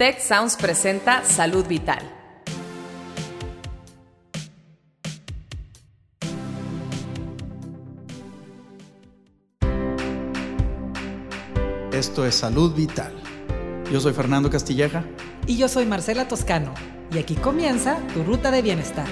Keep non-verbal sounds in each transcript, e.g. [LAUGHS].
Tech Sounds presenta Salud Vital. Esto es Salud Vital. Yo soy Fernando Castilleja. Y yo soy Marcela Toscano. Y aquí comienza tu ruta de bienestar.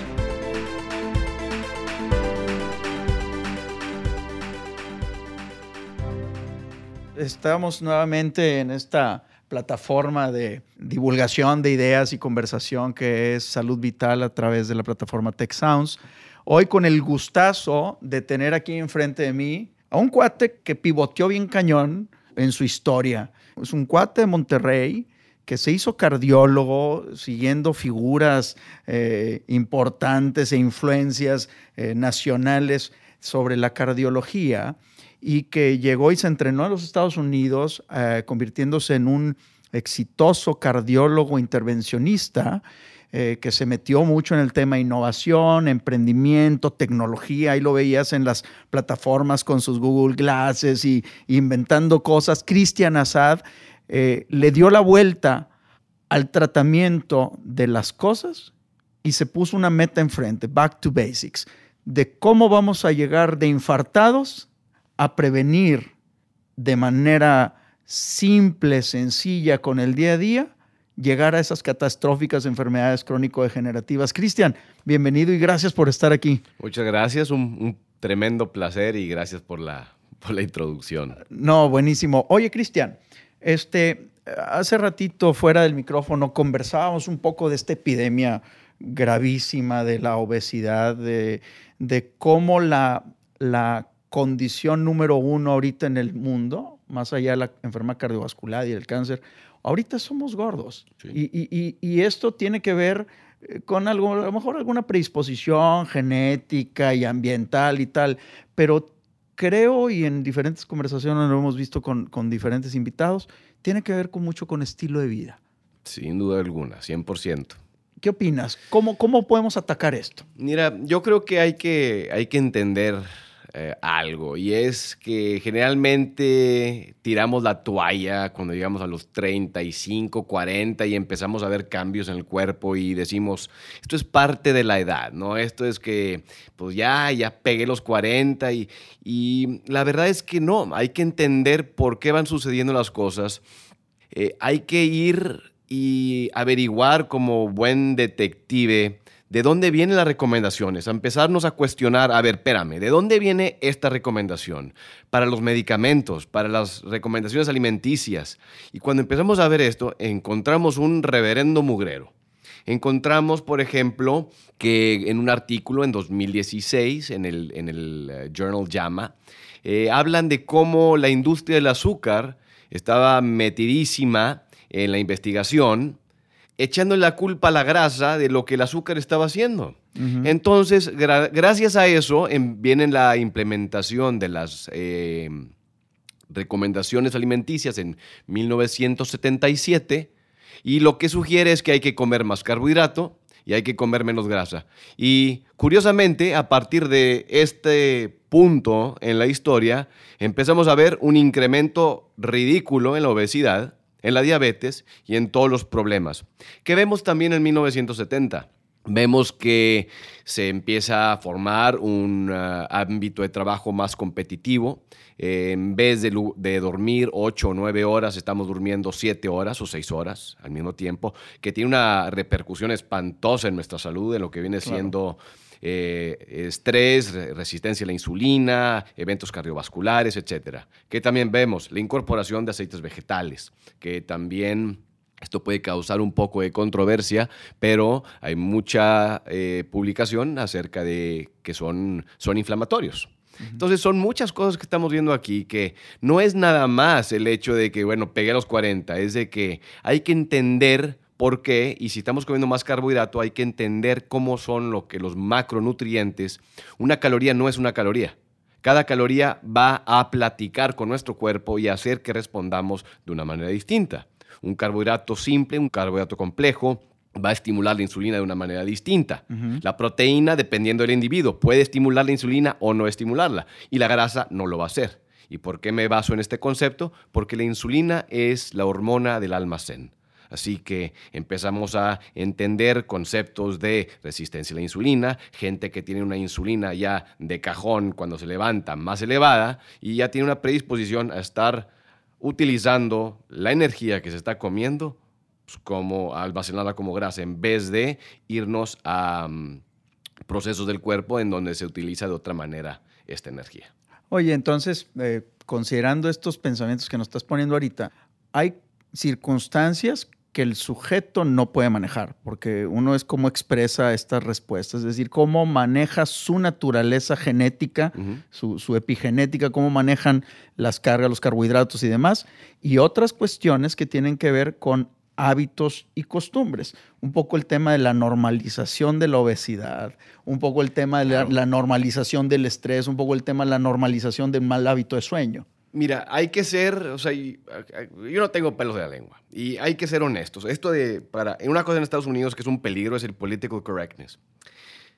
Estamos nuevamente en esta plataforma de divulgación de ideas y conversación que es Salud Vital a través de la plataforma Tech Sounds. Hoy con el gustazo de tener aquí enfrente de mí a un cuate que pivoteó bien cañón en su historia. Es un cuate de Monterrey que se hizo cardiólogo siguiendo figuras eh, importantes e influencias eh, nacionales sobre la cardiología y que llegó y se entrenó en los Estados Unidos, eh, convirtiéndose en un exitoso cardiólogo intervencionista eh, que se metió mucho en el tema innovación, emprendimiento, tecnología. Ahí lo veías en las plataformas con sus Google Glasses y inventando cosas. Cristian Assad eh, le dio la vuelta al tratamiento de las cosas y se puso una meta enfrente, back to basics, de cómo vamos a llegar de infartados a prevenir de manera simple, sencilla, con el día a día, llegar a esas catastróficas enfermedades crónico-degenerativas. Cristian, bienvenido y gracias por estar aquí. Muchas gracias, un, tremendo placer y gracias por la, por la introducción. No, buenísimo. Oye, Cristian, este, hace ratito fuera del micrófono conversábamos un poco de esta epidemia gravísima de la obesidad, de, de cómo la, la condición número uno ahorita en el mundo, más allá de la enfermedad cardiovascular y el cáncer, ahorita somos gordos. Y, esto tiene que ver eh, con algo, a lo mejor alguna predisposición genética y ambiental y tal, pero creo, y en diferentes conversaciones lo hemos visto con, con diferentes invitados, tiene que ver con mucho con estilo de vida. Sin duda alguna, 100%. ¿Qué opinas? ¿Cómo, ¿Cómo podemos atacar esto? Mira, yo creo que hay que, hay que entender eh, algo. Y es que generalmente tiramos la toalla cuando llegamos a los 35, 40 y empezamos a ver cambios en el cuerpo y decimos, esto es parte de la edad, ¿no? Esto es que, pues ya, ya pegué los 40 y, y la verdad es que no, hay que entender por qué van sucediendo las cosas, eh, hay que ir y averiguar como buen detective ¿De dónde vienen las recomendaciones? A empezarnos a cuestionar, a ver, espérame, ¿de dónde viene esta recomendación? Para los medicamentos, para las recomendaciones alimenticias. Y cuando empezamos a ver esto, encontramos un reverendo mugrero. Encontramos, por ejemplo, que en un artículo en 2016, en el, eh, Journal JAMA, eh, hablan de cómo la industria del azúcar estaba metidísima en la investigación echando la culpa a la grasa de lo que el azúcar estaba haciendo. Entonces, gracias a eso em, viene la implementación de las eh, recomendaciones alimenticias en 1977 y lo que sugiere es que hay que comer más carbohidrato y hay que comer menos grasa. Y curiosamente, a partir de este punto en la historia, empezamos a ver un incremento ridículo en la obesidad en la diabetes y en todos los problemas. Que vemos también en 1970. Vemos que se empieza a formar un uh, ámbito de trabajo más competitivo. en vez de, dormir 8 o 9 horas, estamos durmiendo 7 horas o 6 horas al mismo tiempo, que tiene una repercusión espantosa en nuestra salud, en lo que viene siendo eh, estrés, resistencia a la insulina, eventos cardiovasculares, etcétera. Que también vemos la incorporación de aceites vegetales, que también esto puede causar un poco de controversia, pero hay mucha eh, publicación acerca de que son, son inflamatorios. Entonces son muchas cosas que estamos viendo aquí que no es nada más el hecho de que, bueno, pegué a los 40, es de que hay que entender ¿Por qué? Y si estamos comiendo más carbohidrato, hay que entender cómo son lo que los macronutrientes. Una caloría no es una caloría. Cada caloría va a platicar con nuestro cuerpo y hacer que respondamos de una manera distinta. Un carbohidrato simple, un carbohidrato complejo, va a estimular la insulina de una manera distinta. La proteína, dependiendo del individuo, puede estimular la insulina o no estimularla. Y la grasa no lo va a hacer. ¿Y por qué me baso en este concepto? Porque la insulina es la hormona del almacén. Así que empezamos a entender conceptos de resistencia a la insulina, gente que tiene una insulina ya de cajón cuando se levanta más elevada y ya tiene una predisposición a estar utilizando la energía que se está comiendo pues, como almacenarla como grasa en vez de irnos a mm, procesos del cuerpo en donde se utiliza de otra manera esta energía. Oye, entonces, eh, considerando estos pensamientos que nos estás poniendo ahorita, hay circunstancias que el sujeto no puede manejar, porque uno es cómo expresa estas respuestas, es decir, cómo maneja su naturaleza genética, su, su, epigenética, cómo manejan las cargas, los carbohidratos y demás, y otras cuestiones que tienen que ver con hábitos y costumbres. Un poco el tema de la normalización de la obesidad, un poco el tema de la, normalización del estrés, un poco el tema de la normalización del mal hábito de sueño. Mira, hay que ser, o sea, yo no tengo pelos de la lengua y hay que ser honestos. Esto de, para, una cosa en Estados Unidos que es un peligro es el political correctness.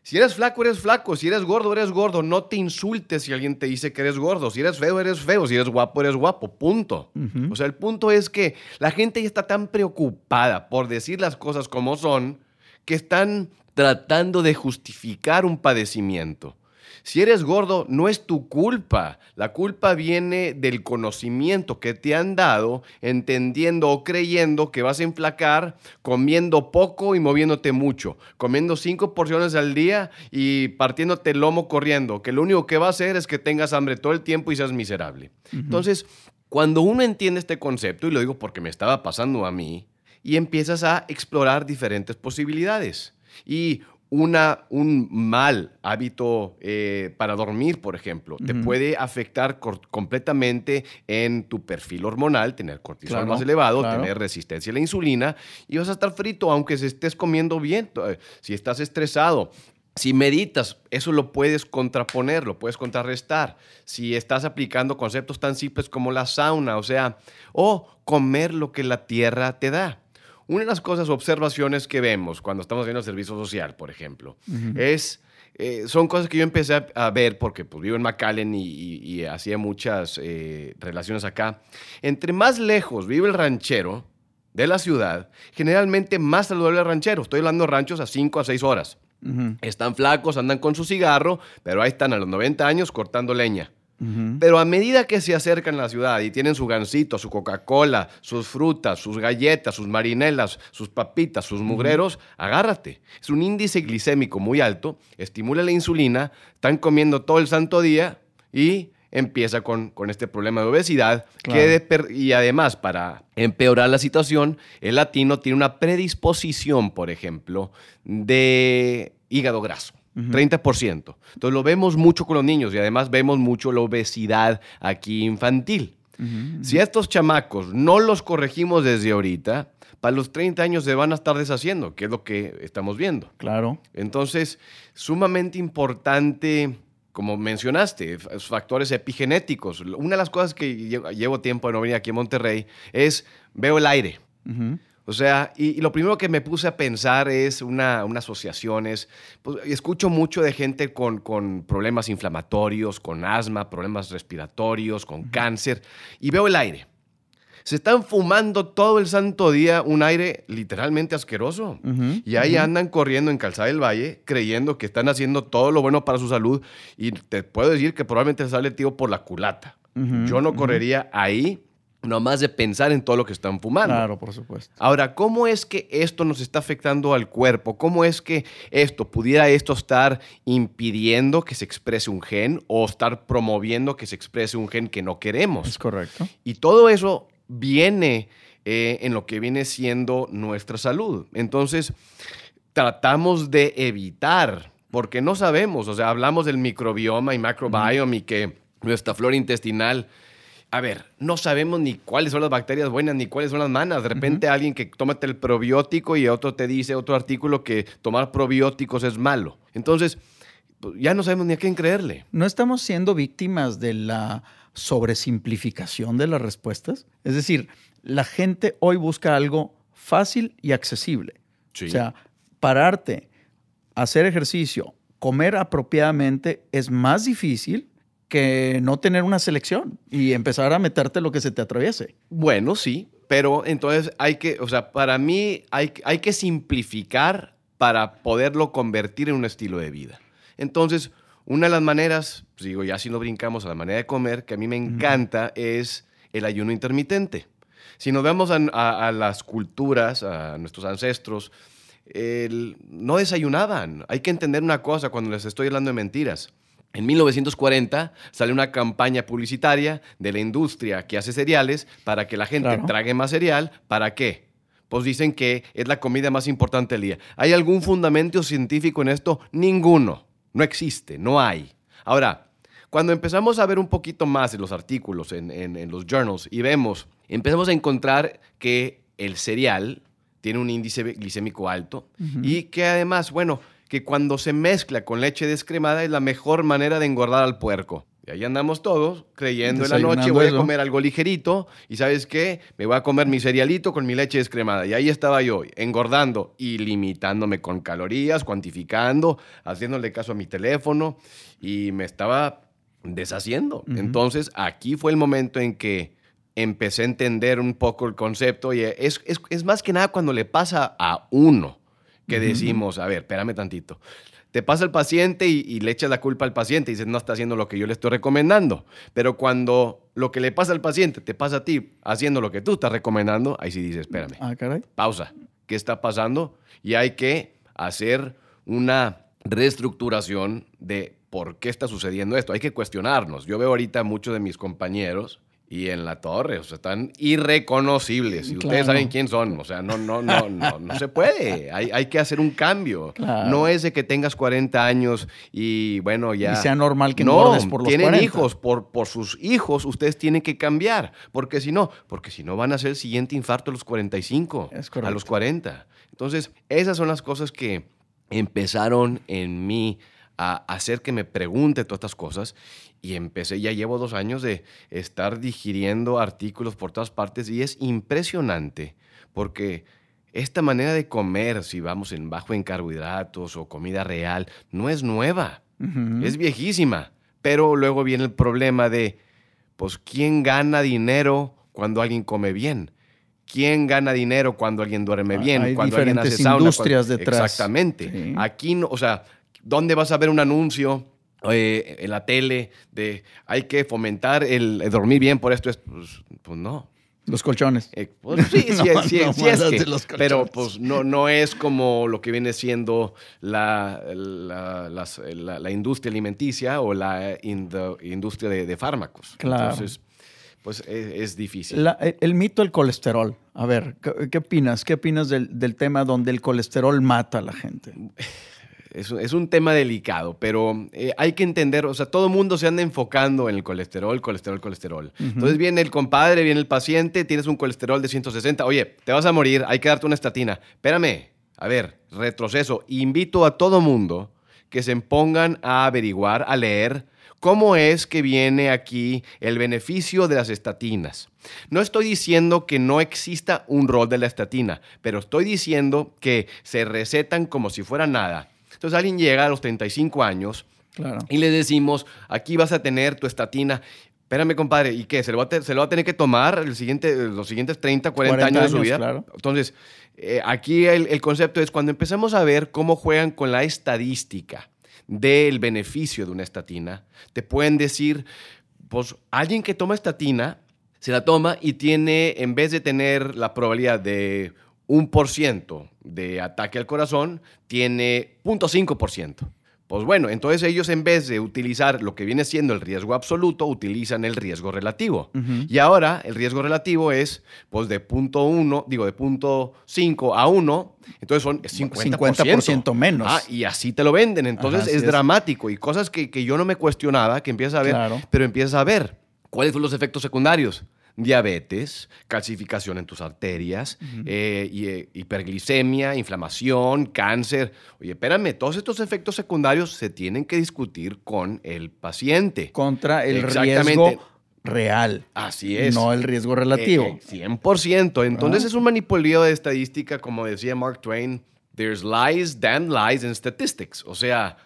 Si eres flaco, eres flaco. Si eres gordo, eres gordo. No te insultes si alguien te dice que eres gordo. Si eres feo, eres feo. Si eres guapo, eres guapo. Punto. O sea, el punto es que la gente ya está tan preocupada por decir las cosas como son que están tratando de justificar un padecimiento. Si eres gordo, no es tu culpa. La culpa viene del conocimiento que te han dado, entendiendo o creyendo que vas a enflacar comiendo poco y moviéndote mucho, comiendo cinco porciones al día y partiéndote el lomo corriendo, que lo único que va a hacer es que tengas hambre todo el tiempo y seas miserable. Entonces, cuando uno entiende este concepto, y lo digo porque me estaba pasando a mí, y empiezas a explorar diferentes posibilidades. Y una, un mal hábito eh, para dormir, por ejemplo, te puede afectar completamente en tu perfil hormonal, tener cortisol más elevado, tener resistencia a la insulina y vas a estar frito aunque se estés comiendo bien. Eh, si estás estresado, si meditas, eso lo puedes contraponer, lo puedes contrarrestar. Si estás aplicando conceptos tan simples como la sauna, o sea, o comer lo que la tierra te da. Una de las cosas, observaciones que vemos cuando estamos viendo servicio social, por ejemplo, es... Eh, son cosas que yo empecé a, ver porque pues, vivo en McAllen y, hacía muchas eh, relaciones acá. Entre más lejos vive el ranchero de la ciudad, generalmente más saludable el ranchero. Estoy hablando de ranchos a 5 a 6 horas. Están flacos, andan con su cigarro, pero ahí están a los 90 años cortando leña. Pero a medida que se acercan a la ciudad y tienen su gansito, su Coca-Cola, sus frutas, sus galletas, sus marinelas, sus papitas, sus mugreros, agárrate. Es un índice glicémico muy alto, estimula la insulina, están comiendo todo el santo día y empieza con, con este problema de obesidad. y además, para empeorar la situación, el latino tiene una predisposición, por ejemplo, de hígado graso. 30%. Entonces lo vemos mucho con los niños y además vemos mucho la obesidad aquí infantil. Si a estos chamacos no los corregimos desde ahorita, para los 30 años se van a estar deshaciendo, que es lo que estamos viendo. Claro. Entonces, sumamente importante, como mencionaste, factores epigenéticos. Una de las cosas que llevo tiempo de no venir aquí a Monterrey es veo el aire. O sea, y, lo primero que me puse a pensar es una, una asociación, es, pues, escucho mucho de gente con, con, problemas inflamatorios, con asma, problemas respiratorios, con cáncer, y veo el aire. Se están fumando todo el santo día un aire literalmente asqueroso. y ahí andan corriendo en Calzada del Valle creyendo que están haciendo todo lo bueno para su salud. Y te puedo decir que probablemente sale tío por la culata. Yo no correría ahí no más de pensar en todo lo que están fumando. Claro, por supuesto. Ahora, ¿cómo es que esto nos está afectando al cuerpo? ¿Cómo es que esto, pudiera esto estar impidiendo que se exprese un gen o estar promoviendo que se exprese un gen que no queremos? Es correcto. Y todo eso viene eh, en lo que viene siendo nuestra salud. Entonces, tratamos de evitar, porque no sabemos, o sea, hablamos del microbioma y macrobiome y que nuestra flora intestinal a ver, no sabemos ni cuáles son las bacterias buenas ni cuáles son las malas. De repente alguien que tómate el probiótico y otro te dice, otro artículo, que tomar probióticos es malo. Entonces, pues, ya no sabemos ni a quién creerle. ¿No estamos siendo víctimas de la sobresimplificación de las respuestas? Es decir, la gente hoy busca algo fácil y accesible. O sea, pararte, hacer ejercicio, comer apropiadamente es más difícil que no tener una selección y empezar a meterte lo que se te atraviese. Bueno, sí. pero entonces hay que, o sea, para mí hay, hay que simplificar para poderlo convertir en un estilo de vida. Entonces, una de las maneras, pues digo, ya si no brincamos a la manera de comer, que a mí me encanta, es el ayuno intermitente. Si nos vemos a, a- a las culturas, a nuestros ancestros, el- no desayunaban. Hay que entender una cosa cuando les estoy hablando de mentiras. En 1940 sale una campaña publicitaria de la industria que hace cereales para que la gente Claro. trague más cereal. ¿Para qué? Pues dicen que es la comida más importante del día. ¿Hay algún fundamento científico en esto? Ninguno. No existe, no hay. Ahora, cuando empezamos a ver un poquito más en los artículos, en, en- en los journals, y vemos, empezamos a encontrar que el cereal tiene un índice glicémico alto y que además, bueno, que cuando se mezcla con leche descremada es la mejor manera de engordar al puerco. Y ahí andamos todos creyendo en la noche voy a comer algo ligerito y ¿sabes qué? Me voy a comer mi cerealito con mi leche descremada. Y ahí estaba yo, engordando y limitándome con calorías, cuantificando, haciéndole caso a mi teléfono y me estaba deshaciendo. Entonces aquí fue el momento en que empecé a entender un poco el concepto y es, es- es más que nada cuando le pasa a uno que decimos, a ver, espérame tantito. Te pasa el paciente y, y le echas la culpa al paciente y dices, no está haciendo lo que yo le estoy recomendando. Pero cuando lo que le pasa al paciente te pasa a ti haciendo lo que tú estás recomendando, ahí sí dices, espérame, Ah, caray. pausa, ¿qué está pasando? Y hay que hacer una reestructuración de por qué está sucediendo esto. Hay que cuestionarnos. Yo veo ahorita muchos de mis compañeros y en la torre, o sea, están irreconocibles. Y ustedes saben quién son. O sea, no, no, no, no, no se puede. Hay, hay que hacer un cambio. Claro. No es de que tengas 40 años y bueno, ya. Y sea normal que no, por los tienen 40. hijos, por, por sus hijos, ustedes tienen que cambiar. Porque si no, porque si no van a ser el siguiente infarto a los 45, Es a los 40. Entonces, esas son las cosas que empezaron en mí a hacer que me pregunte todas estas cosas y empecé, ya llevo dos años de estar digiriendo artículos por todas partes y es impresionante porque esta manera de comer, si vamos en bajo en carbohidratos o comida real, no es nueva, es viejísima, pero luego viene el problema de, pues, ¿quién gana dinero cuando alguien come bien? ¿Quién gana dinero cuando alguien duerme Ah, bien? hay cuando alguien diferentes hace sauna, industrias cuando- detrás. Exactamente. Sí. Aquí, no, o sea, ¿dónde vas a ver un anuncio eh, en la tele de hay que fomentar el, el dormir bien por esto? Es- Pues, pues no. Los colchones. Eh, pues sí, sí, [LAUGHS] No, sí, no sí es que- los pero pues no, no es como lo que viene siendo la, la, las- la- la industria alimenticia o la ind- industria de, de fármacos. Claro. Entonces, pues es, es difícil. La- el, el mito del colesterol. A ver, ¿qué, qué opinas? ¿Qué opinas del, del tema donde el colesterol mata a la gente? [LAUGHS] Es, es un tema delicado, pero eh, hay que entender, o sea, todo el mundo se anda enfocando en el colesterol, colesterol, colesterol. Entonces viene el compadre, viene el paciente, tienes un colesterol de 160, oye, te vas a morir, hay que darte una estatina. Espérame, a ver, retroceso. Invito a todo mundo que se pongan a averiguar, a leer cómo es que viene aquí el beneficio de las estatinas. No estoy diciendo que no exista un rol de la estatina, pero estoy diciendo que se recetan como si fuera nada. Entonces alguien llega a los 35 años Claro. y le decimos, aquí vas a tener tu estatina. Espérame, compadre, ¿y qué? ¿Se lo va a, te- se lo va a tener que tomar el siguiente, los siguientes 30, 40, 40 años, de su vida? claro. Entonces, eh, aquí el, el concepto es cuando empezamos a ver cómo juegan con la estadística del beneficio de una estatina, te pueden decir, pues alguien que toma estatina, se la toma y tiene, en vez de tener la probabilidad de un por ciento de ataque al corazón, tiene 0.5%. Pues bueno, entonces ellos en vez de utilizar lo que viene siendo el riesgo absoluto, utilizan el riesgo relativo. Y ahora el riesgo relativo es pues de punto uno, digo de punto 5 a 1, entonces son 50%. 50% menos. Ah, y así te lo venden. Entonces Ajá, es dramático y cosas que, que yo no me cuestionaba, que empiezas a ver, Claro. pero empiezas a ver cuáles son los efectos secundarios. Diabetes, calcificación en tus arterias, eh, eh, hiperglicemia, inflamación, cáncer. Oye, espérame, todos estos efectos secundarios se tienen que discutir con el paciente. Contra el riesgo real. Así es. No el riesgo relativo. Eh, eh, 100%. Entonces Ah. es un manipuleo de estadística, como decía Mark Twain, there's lies, damn lies in statistics. O sea,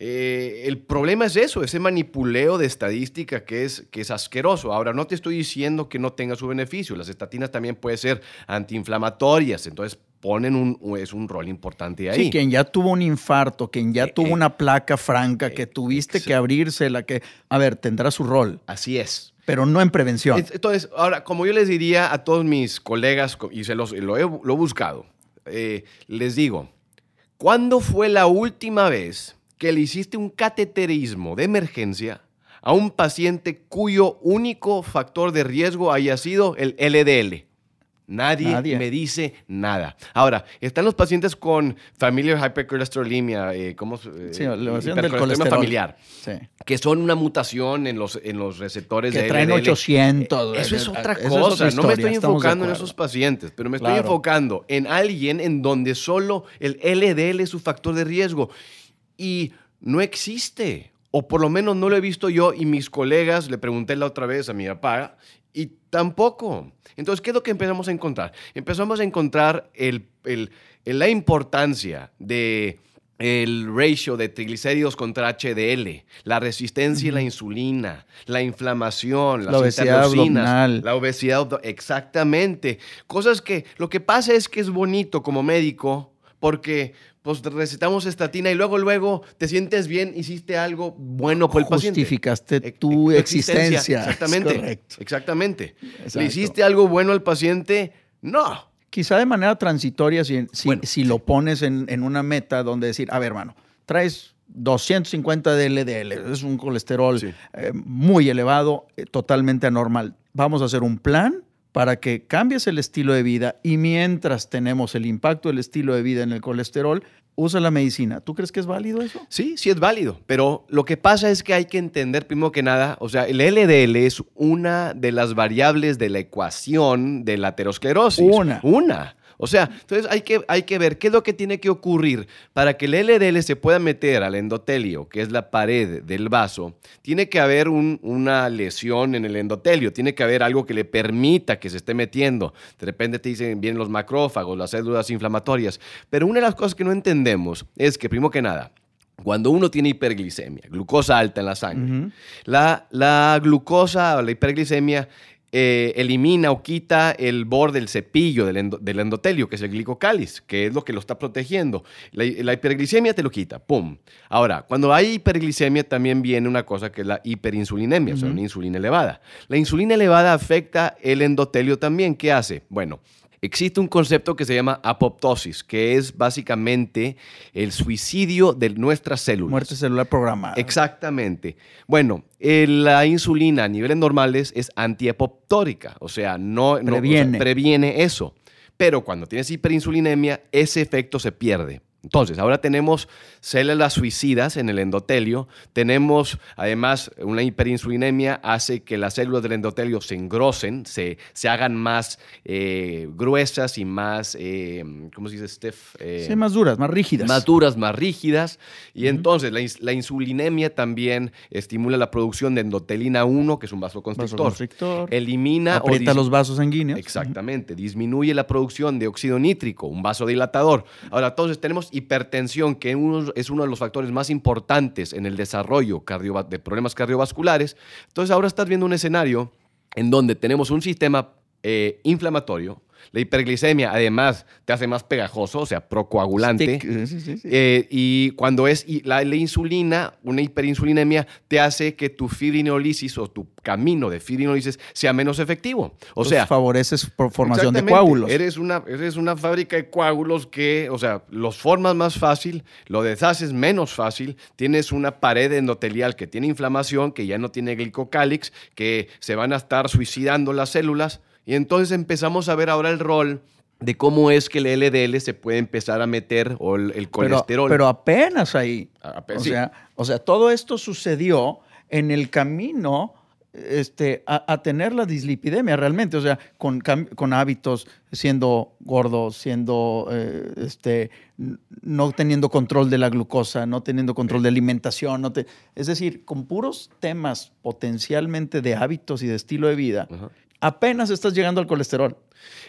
eh, el problema es eso, ese manipuleo de estadística que es, que es asqueroso. Ahora, no te estoy diciendo que no tenga su beneficio. Las estatinas también pueden ser antiinflamatorias, entonces ponen un, es un rol importante ahí. Sí, quien ya tuvo un infarto, quien ya Eh, tuvo eh, una placa franca, que tuviste que abrirse, la que, a ver, tendrá su rol, Así es. pero no en prevención. Es- Entonces, ahora, como yo les diría a todos mis colegas, co- y se los, lo, he, lo he buscado, eh, les digo, ¿cuándo fue la última vez que le hiciste un cateterismo de emergencia a un paciente cuyo único factor de riesgo haya sido el LDL? Nadie, Nadie. me dice nada. Ahora, están los pacientes con familiar hypercholesterolemia, eh, ¿cómo se- eh, Sí, hipercolesterolemia colesterol. familiar, Sí. que son una mutación en los, en los receptores Que de traen LDL. 800. Eso es eh, otra eso es cosa. otra no me estoy enfocando en esos pacientes, pero me estoy Claro. enfocando en alguien en donde solo el LDL es su factor de riesgo. Y no existe. O por lo menos no lo he visto yo y mis colegas, le pregunté la otra vez a mi papá, y tampoco. Entonces, ¿qué es lo que empezamos a encontrar? Empezamos a encontrar el, el- la importancia de el ratio de triglicéridos contra HDL, la resistencia a la insulina, la inflamación, las La obesidad interleucinas, abdominal. la obesidad, exactamente. Cosas que lo que pasa es que es bonito como médico porque pues recetamos estatina y luego luego te sientes bien, hiciste algo bueno por el paciente. Justificaste tu e- existencia. Exactamente. Correcto. Exactamente. Exacto. ¿Le hiciste algo bueno al paciente? No. Quizá de manera transitoria, si, si, Bueno, si lo pones en, en una meta donde decir, a ver, hermano, traes 250 de LDL, es un colesterol Sí. eh, muy elevado, eh, totalmente anormal. Vamos a hacer un plan para que cambies el estilo de vida y mientras tenemos el impacto del estilo de vida en el colesterol, usa la medicina. ¿Tú crees que es válido eso? Sí, sí es válido, pero lo que pasa es que hay que entender primero que nada, o sea, el LDL es una de las variables de la ecuación de la aterosclerosis. Una. Una. O sea, entonces hay que, hay que ver qué es lo que tiene que ocurrir para que el LDL se pueda meter al endotelio, que es la pared del vaso. Tiene que haber un- una lesión en el endotelio, tiene que haber algo que le permita que se esté metiendo. De repente te dicen, vienen los macrófagos, las células inflamatorias. Pero una de las cosas que no entendemos es que, primero que nada, cuando uno tiene hiperglicemia, glucosa alta en la sangre, la, la glucosa o la hiperglicemia eh, elimina o quita el borde del cepillo del, endo- del endotelio, que es el glicocáliz, que es lo que lo está protegiendo. La, la hiperglicemia te lo quita, ¡pum! Ahora, cuando hay hiperglicemia también viene una cosa que es la hiperinsulinemia, o sea, una insulina elevada. La insulina elevada afecta el endotelio también. ¿Qué hace? Bueno, Existe un concepto que se llama apoptosis, que es básicamente el suicidio de nuestras células. Muerte celular programada. Exactamente. Bueno, eh, la insulina a niveles normales es antiapoptórica, o sea, no, no- o sea, previene eso. Pero cuando tienes hiperinsulinemia, ese efecto se pierde. Entonces, ahora tenemos células suicidas en el endotelio. Tenemos, además, una hiperinsulinemia hace que las células del endotelio se engrosen, se, se hagan más eh, gruesas y más, eh, ¿cómo se dice, Steph? Eh, Sí, más duras, más rígidas. más duras, más rígidas. Y entonces la, la insulinemia también estimula la producción de endotelina 1, que es un vasoconstrictor. Vasoconstrictor. Elimina o Aprieta dis- los vasos sanguíneos. Exactamente, disminuye la producción de óxido nítrico, un vasodilatador. Ahora, entonces tenemos hipertensión, que es uno de los factores más importantes en el desarrollo de problemas cardiovasculares. Entonces, ahora estás viendo un escenario en donde tenemos un sistema eh, inflamatorio. La hiperglicemia, además, te hace más pegajoso, o sea, procoagulante. Sí, sí, sí. Eh, y cuando es la, la insulina, una hiperinsulinemia, te hace que tu fibrinolisis o tu camino de fibrinolisis sea menos efectivo. O Entonces, sea, favoreces por formación de coágulos. Eres una, eres una fábrica de coágulos que, o sea, los formas más fácil, lo deshaces menos fácil, tienes una pared endotelial que tiene inflamación, que ya no tiene glicocálix, que se van a estar suicidando las células. Y entonces empezamos a ver ahora el rol de cómo es que el LDL se puede empezar a meter, o el, colesterol. pero apenas ahí. A- ape- o, sí. sea, o sea, todo esto sucedió en el camino este, a, a tener la dislipidemia realmente, o sea, con, con hábitos, siendo gordo, siendo, eh, este, no teniendo control de la glucosa, no teniendo control de alimentación, no te- es decir, con puros temas potencialmente de hábitos y de estilo de vida, Ajá. Apenas estás llegando al colesterol.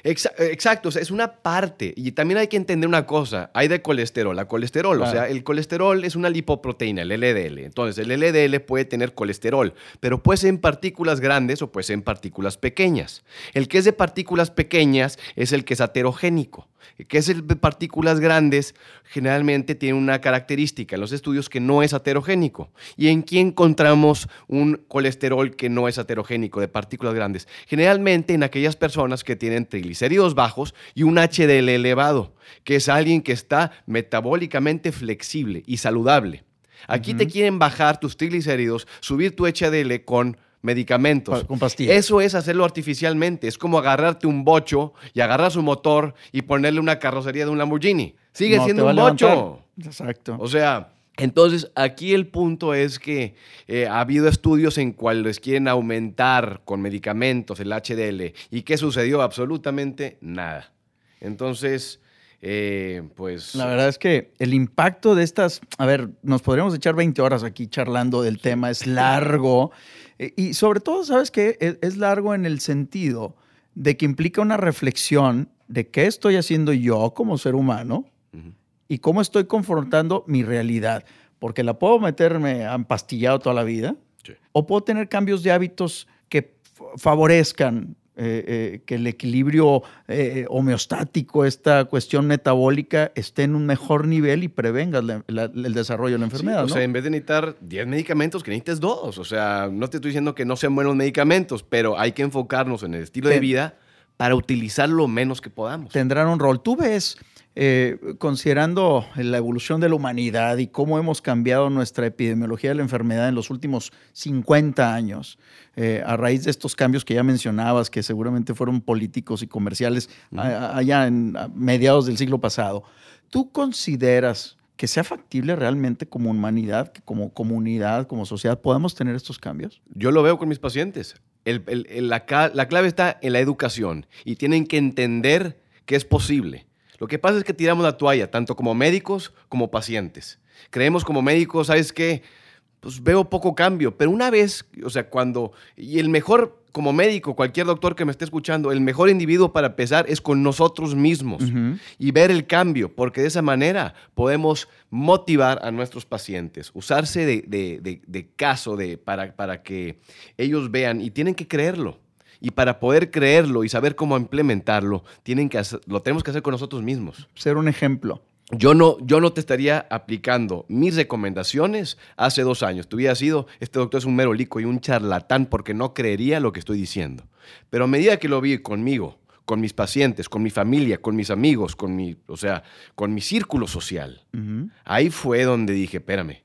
Exa- Exacto, o sea, es una parte. Y también hay que entender una cosa. Hay de colesterol a colesterol. O sea, el colesterol es una lipoproteína, el LDL. Entonces, el LDL puede tener colesterol, pero puede ser en partículas grandes o puede ser en partículas pequeñas. El que es de partículas pequeñas es el que es aterogénico. El que es el de partículas grandes generalmente tiene una característica en los estudios que no es aterogénico. ¿Y en qué encontramos un colesterol que no es aterogénico de partículas grandes? Generalmente en aquellas personas que tienen triglicéridos bajos y un HDL elevado, que es alguien que está metabólicamente flexible y saludable. Aquí te quieren bajar tus triglicéridos, subir tu HDL con medicamentos. Con pastillas. Eso es hacerlo artificialmente. Es como agarrarte un bocho y agarrar su motor y ponerle una carrocería de un Lamborghini. Sigue No siendo un levantar. bocho. Exacto. O sea, entonces aquí el punto es que eh, ha habido estudios en cuales quieren aumentar con medicamentos el HDL. ¿Y qué sucedió? Absolutamente nada. Entonces, eh, pues... La verdad es que el impacto de estas, a ver, nos podríamos echar 20 horas aquí charlando del tema, es largo. Eh, Y sobre todo, ¿sabes qué? Es, es largo en el sentido de que implica una reflexión de qué estoy haciendo yo como ser humano. Y cómo estoy confrontando mi realidad. Porque la puedo meterme empastillado toda la vida Sí. o puedo tener cambios de hábitos que favorezcan eh, eh, que el equilibrio eh, homeostático, esta cuestión metabólica, esté en un mejor nivel y prevengas la- la- el desarrollo de la Sí, enfermedad. o ¿no? sea, en vez de necesitar 10 medicamentos, que necesites dos. O sea, no te estoy diciendo que no sean buenos medicamentos, pero hay que enfocarnos en el estilo de Ten- vida para utilizar lo menos que podamos. tendrán un rol. Tú ves, eh, considerando la evolución de la humanidad y cómo hemos cambiado nuestra epidemiología de la enfermedad en los últimos 50 años, eh, a raíz de estos cambios que ya mencionabas, que seguramente fueron políticos y comerciales a- allá en a mediados del siglo pasado, ¿tú consideras que sea factible realmente como humanidad, que como comunidad, como sociedad, podamos tener estos cambios? Yo lo veo con mis pacientes. El- el- el- la, ca- la clave está en la educación y tienen que entender que es posible. Lo que pasa es que tiramos la toalla, tanto como médicos como pacientes. Creemos como médicos, ¿sabes qué? Pues veo poco cambio, pero una vez, o sea, cuando, y el mejor, como médico, cualquier doctor que me esté escuchando, el mejor individuo para empezar es con nosotros mismos y ver el cambio, porque de esa manera podemos motivar a nuestros pacientes, usarse de, de- de- de caso de, para, para que ellos vean y tienen que creerlo. Y para poder creerlo y saber cómo implementarlo, tienen que hacer- lo tenemos que hacer con nosotros mismos. Ser un ejemplo. Yo no, yo no te estaría aplicando mis recomendaciones hace dos años. Tú hubieras sido, este doctor es un merolico y un charlatán porque no creería lo que estoy diciendo. Pero a medida que lo vi conmigo, con mis pacientes, con mi familia, con mis amigos, con mi, o sea, con mi círculo social, ahí fue donde dije, espérame,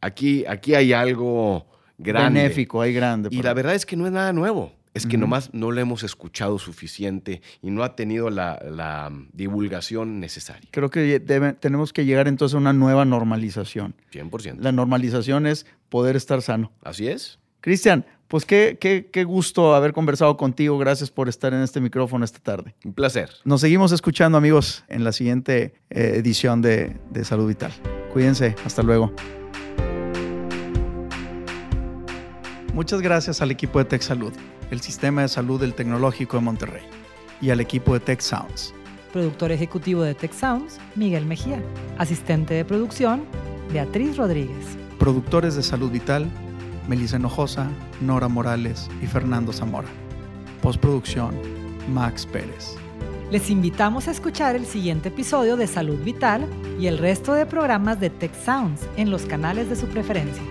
aquí, aquí hay algo grande. Benéfico, hay grande. Y la verdad es que no es nada nuevo. Es que nomás no lo hemos escuchado suficiente y no ha tenido la, la, mm, divulgación necesaria. Creo que debe- tenemos que llegar entonces a una nueva normalización. 100%. La normalización es poder estar sano. Así es. Cristian, pues qué, qué, qué gusto haber conversado contigo. Gracias por estar en este micrófono esta tarde. Un placer. Nos seguimos escuchando, amigos, en la siguiente eh, edición de, de Salud Vital. Cuídense. Hasta luego. Muchas gracias al equipo de Tech Salud, el sistema de salud del Tecnológico de Monterrey, y al equipo de Tech Sounds. Productor ejecutivo de Tech Sounds, Miguel Mejía. Asistente de producción, Beatriz Rodríguez. Productores de Salud Vital, Melissa Hinojosa, Nora Morales y Fernando Zamora. Postproducción, Max Pérez. Les invitamos a escuchar el siguiente episodio de Salud Vital y el resto de programas de Tech Sounds en los canales de su preferencia.